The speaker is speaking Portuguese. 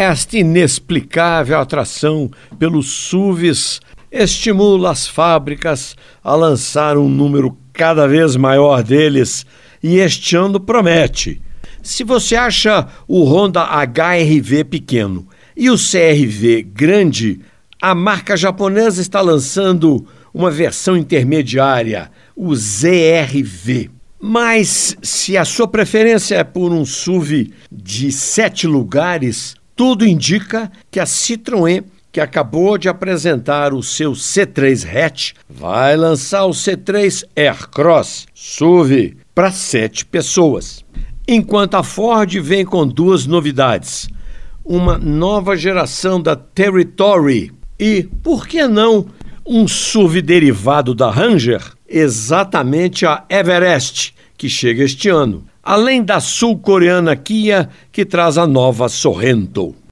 Esta inexplicável atração pelos SUVs estimula as fábricas a lançar um número cada vez maior deles e este ano promete. Se você acha o Honda HRV pequeno e o CRV grande, a marca japonesa está lançando uma versão intermediária, o ZRV. Mas se a sua preferência é por um SUV de sete lugares, tudo indica que a Citroën, que acabou de apresentar o seu C3 Hatch, vai lançar o C3 Aircross SUV para sete pessoas. Enquanto a Ford vem com duas novidades: uma nova geração da Territory e, por que não, um SUV derivado da Ranger, exatamente a Everest, que chega este ano, além da sul-coreana Kia, que traz a nova Sorrento.